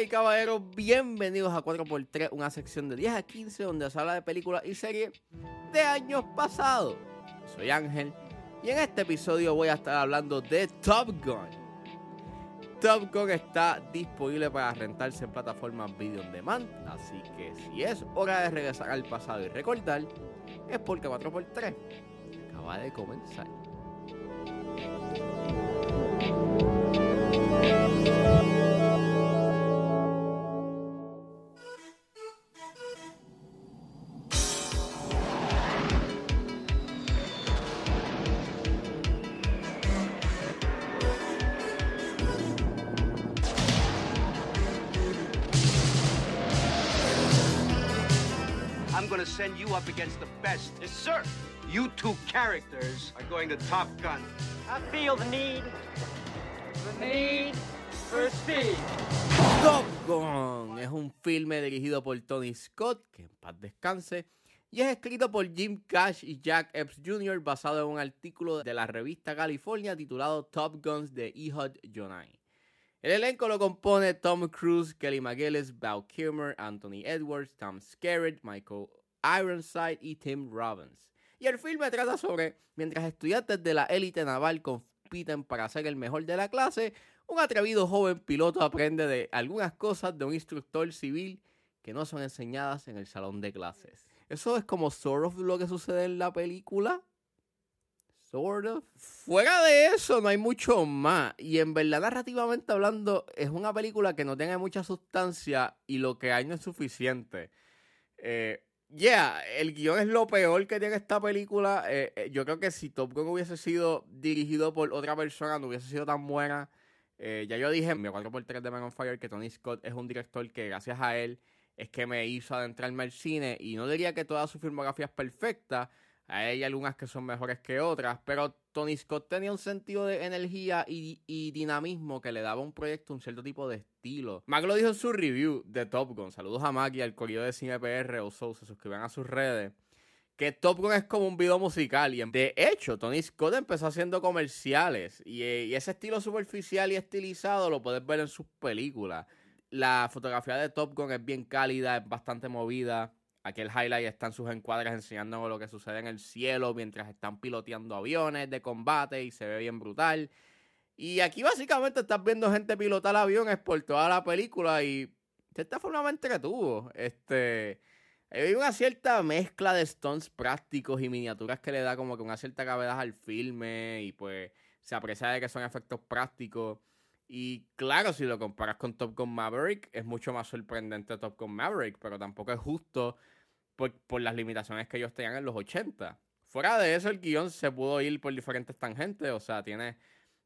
Y caballeros, bienvenidos a 4x3, una sección de 10 a 15 donde se habla de películas y series de años pasados. Soy Ángel y en este episodio voy a estar hablando de Top Gun. Top Gun está disponible para rentarse en plataformas video on demand, así que si es hora de regresar al pasado y recordar, es porque 4x3 acaba de comenzar. I'm going to send you up against the best. Yes, sir. You two characters are going to Top Gun. I feel the need. The need for speed. Top Gun es un filme dirigido por Tony Scott, que en paz descanse, y es escrito por Jim Cash y Jack Epps Jr. basado en un artículo de la revista California titulado Top Guns de Ehud Jonai. El elenco lo compone Tom Cruise, Kelly McGillis, Val Kilmer, Anthony Edwards, Tom Skerritt, Michael Ironside y Tim Robbins. Y el filme trata sobre mientras estudiantes de la élite naval compiten para ser el mejor de la clase, un atrevido joven piloto aprende de algunas cosas de un instructor civil que no son enseñadas en el salón de clases. Eso es como sort of lo que sucede en la película. Sort of. Fuera de eso, no hay mucho más. Y en verdad, narrativamente hablando, es una película que no tiene mucha sustancia y lo que hay no es suficiente. Eh, yeah, el guion es lo peor que tiene esta película. Eh, eh, yo creo que si Top Gun hubiese sido dirigido por otra persona, no hubiese sido tan buena. Ya yo dije en mi 4x3 de Man on Fire que Tony Scott es un director que gracias a él es que me hizo adentrarme al cine y no diría que toda su filmografía es perfecta, hay algunas que son mejores que otras, pero Tony Scott tenía un sentido de energía y, y dinamismo que le daba a un proyecto un cierto tipo de estilo. Mac lo dijo en su review de Top Gun, saludos a Mac y al corrido de Cine PR o so, se suscriban a sus redes, que Top Gun es como un video musical y de hecho Tony Scott empezó haciendo comerciales y, y ese estilo superficial y estilizado lo puedes ver en sus películas. La fotografía de Top Gun es bien cálida, es bastante movida. Aquí el highlight están sus encuadres enseñándonos lo que sucede en el cielo mientras están piloteando aviones de combate y se ve bien brutal. Y aquí básicamente estás viendo gente pilotar aviones por toda la película y de esta forma me entretuvo. Este, hay una cierta mezcla de stunts prácticos y miniaturas que le da como que una cierta gravedad al filme y pues se aprecia de que son efectos prácticos. Y claro, si lo comparas con Top Gun Maverick, es mucho más sorprendente Top Gun Maverick, pero tampoco es justo por, por, las limitaciones que ellos tenían en los 80. Fuera de eso, el guion se pudo ir por diferentes tangentes, o sea, tiene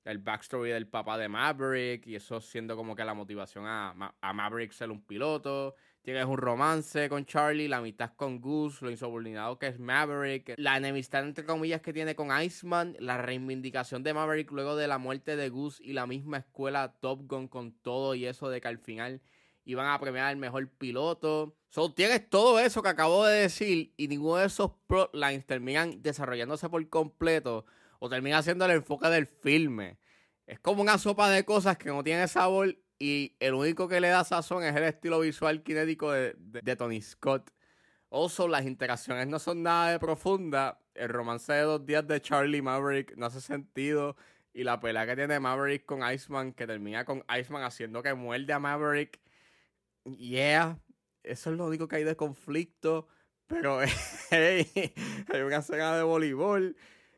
el backstory del papá de Maverick y eso siendo como que la motivación a, Maverick ser un piloto. Tienes un romance con Charlie, la amistad con Goose, lo insubordinado que es Maverick, la enemistad entre comillas que tiene con Iceman, la reivindicación de Maverick luego de la muerte de Goose y la misma escuela Top Gun con todo y eso de que al final iban a premiar al mejor piloto. So, tienes todo eso que acabo de decir y ninguno de esos plotlines terminan desarrollándose por completo o termina siendo el enfoque del filme. Es como una sopa de cosas que no tiene sabor y el único que le da sazón es el estilo visual kinético de, de, Tony Scott. Also, las interacciones no son nada de profunda. El romance de dos días de Charlie Maverick no hace sentido. Y la pelea que tiene Maverick con Iceman, que termina con Iceman haciendo que muerde a Maverick. Yeah, eso es lo único que hay de conflicto. Pero hay una escena de voleibol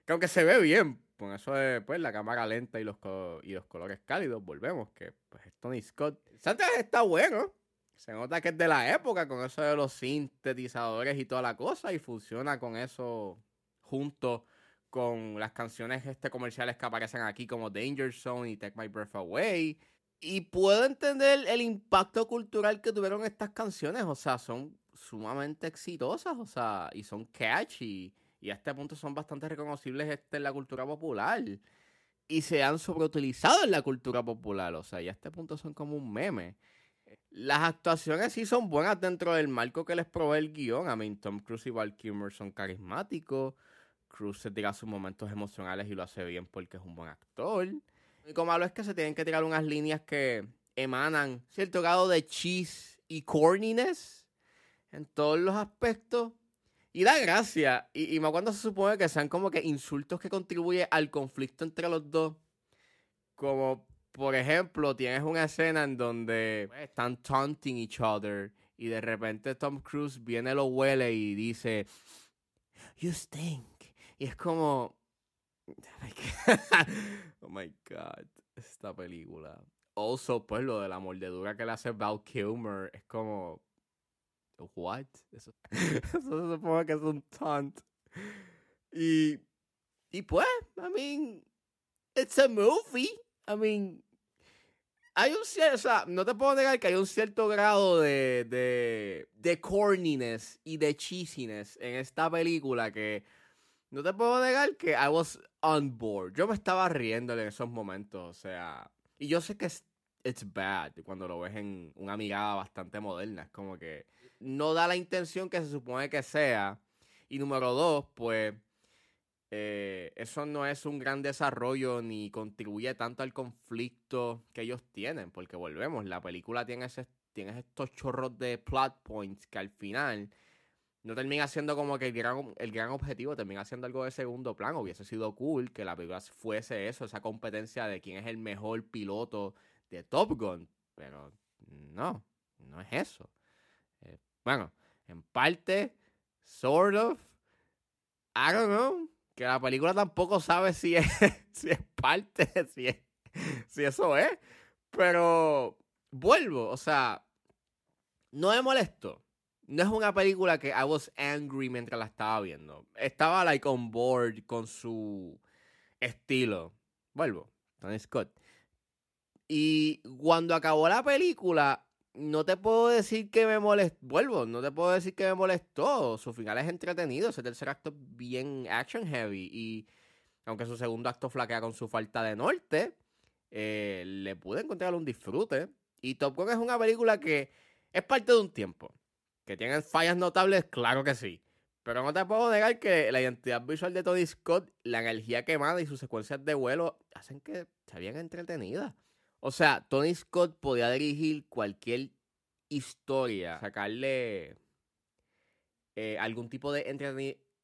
que aunque se ve bien, con eso de pues, la cámara lenta y los, y los colores cálidos, volvemos, que pues Tony Scott. Santos está bueno. Se nota que es de la época con eso de los sintetizadores y toda la cosa y funciona con eso junto con las canciones este comerciales que aparecen aquí como Danger Zone y Take My Breath Away. Y puedo entender el impacto cultural que tuvieron estas canciones, o sea, son sumamente exitosas, o sea, y son catchy. Y a este punto son bastante reconocibles este, en la cultura popular. Y se han sobreutilizado en la cultura popular. O sea, y a este punto son como un meme. Las actuaciones sí son buenas dentro del marco que les provee el guion. A mí, Tom Cruise y Val Kilmer son carismáticos. Cruise se tira sus momentos emocionales y lo hace bien porque es un buen actor. Y como malo es que se tienen que tirar unas líneas que emanan cierto grado de cheese y corniness en todos los aspectos. Y da gracia. Y, y me cuando se supone que sean como que insultos que contribuyen al conflicto entre los dos. Como, por ejemplo, tienes una escena en donde pues, están taunting each other. Y de repente Tom Cruise viene, lo huele y dice, You stink. Y es como. oh my god. Esta película. Also, pues lo de la mordedura que le hace Val Kilmer es como. What? Eso, eso se supone que es un taunt. Y. Y pues, I mean. It's a movie. I mean. Hay un cierto, o sea, no te puedo negar que hay un cierto grado de, de, de corniness y de cheesiness en esta película que no te puedo negar que I was on board. Yo me estaba riendo en esos momentos, o sea, y yo sé que es it's bad cuando lo ves en una mirada bastante moderna, es como que no da la intención que se supone que sea. Y número dos, pues eh, eso no es un gran desarrollo ni contribuye tanto al conflicto que ellos tienen, porque volvemos, la película tiene, ese, tiene estos chorros de plot points que al final no termina siendo como que el gran, el gran objetivo, termina siendo algo de segundo plano. Hubiese sido cool que la película fuese eso, esa competencia de quién es el mejor piloto de Top Gun, pero no, no es eso. Eh, bueno, en parte, sort of, I don't know que la película tampoco sabe si es, si es parte, si, si eso es. Pero vuelvo, o sea, no me molesto. No es una película que I was angry mientras la estaba viendo. Estaba like on board con su estilo. Vuelvo, Tony Scott. Y cuando acabó la película, no te puedo decir que me molestó. Vuelvo, no te puedo decir que me molestó. Su final es entretenido. Ese tercer acto es bien action heavy. Y aunque su segundo acto flaquea con su falta de norte, eh, le pude encontrar un disfrute. Y Top Gun es una película que es parte de un tiempo. Que tiene fallas notables, claro que sí. Pero no te puedo negar que la identidad visual de Tony Scott, la energía quemada y sus secuencias de vuelo hacen que se bien entretenidas. O sea, Tony Scott podía dirigir cualquier historia, sacarle eh, algún tipo de,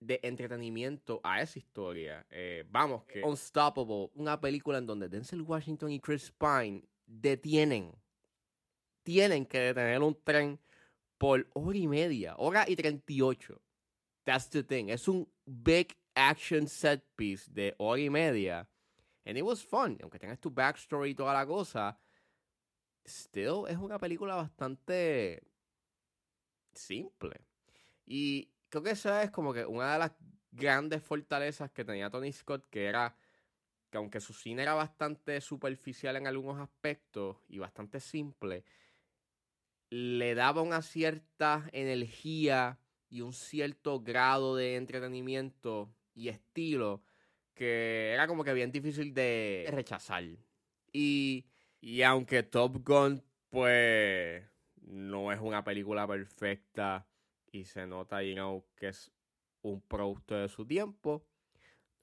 de, entretenimiento a esa historia. Eh, vamos, que Unstoppable, una película en donde Denzel Washington y Chris Pine detienen, tienen que detener un tren por hora y media, hora y 38. That's the thing. Es un big action set piece de hora y media And it was fun. Aunque tengas tu backstory y toda la cosa, still es una película bastante simple. Y creo que esa es como que una de las grandes fortalezas que tenía Tony Scott, que era que aunque su cine era bastante superficial en algunos aspectos y bastante simple, le daba una cierta energía y un cierto grado de entretenimiento y estilo que era como que bien difícil de rechazar. Y, y aunque Top Gun, pues, no es una película perfecta y se nota, you know, que es un producto de su tiempo,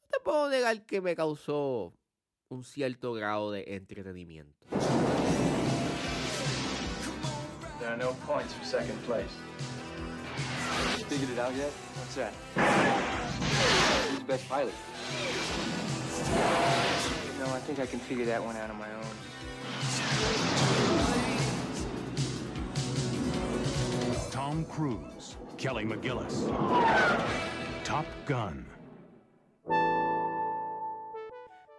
no te puedo negar que me causó un cierto grado de entretenimiento. There are no points for second place. Figured it out yet? What's that? Who's the best pilot? No, I think I can figure that one out on my own. Tom Cruise, Kelly McGillis. Top Gun.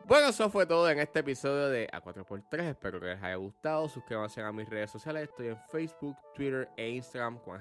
Bueno, eso fue todo en este episodio de A4x3. Espero que les haya gustado. Suscríbanse a mis redes sociales. Estoy en Facebook, Twitter e Instagram con.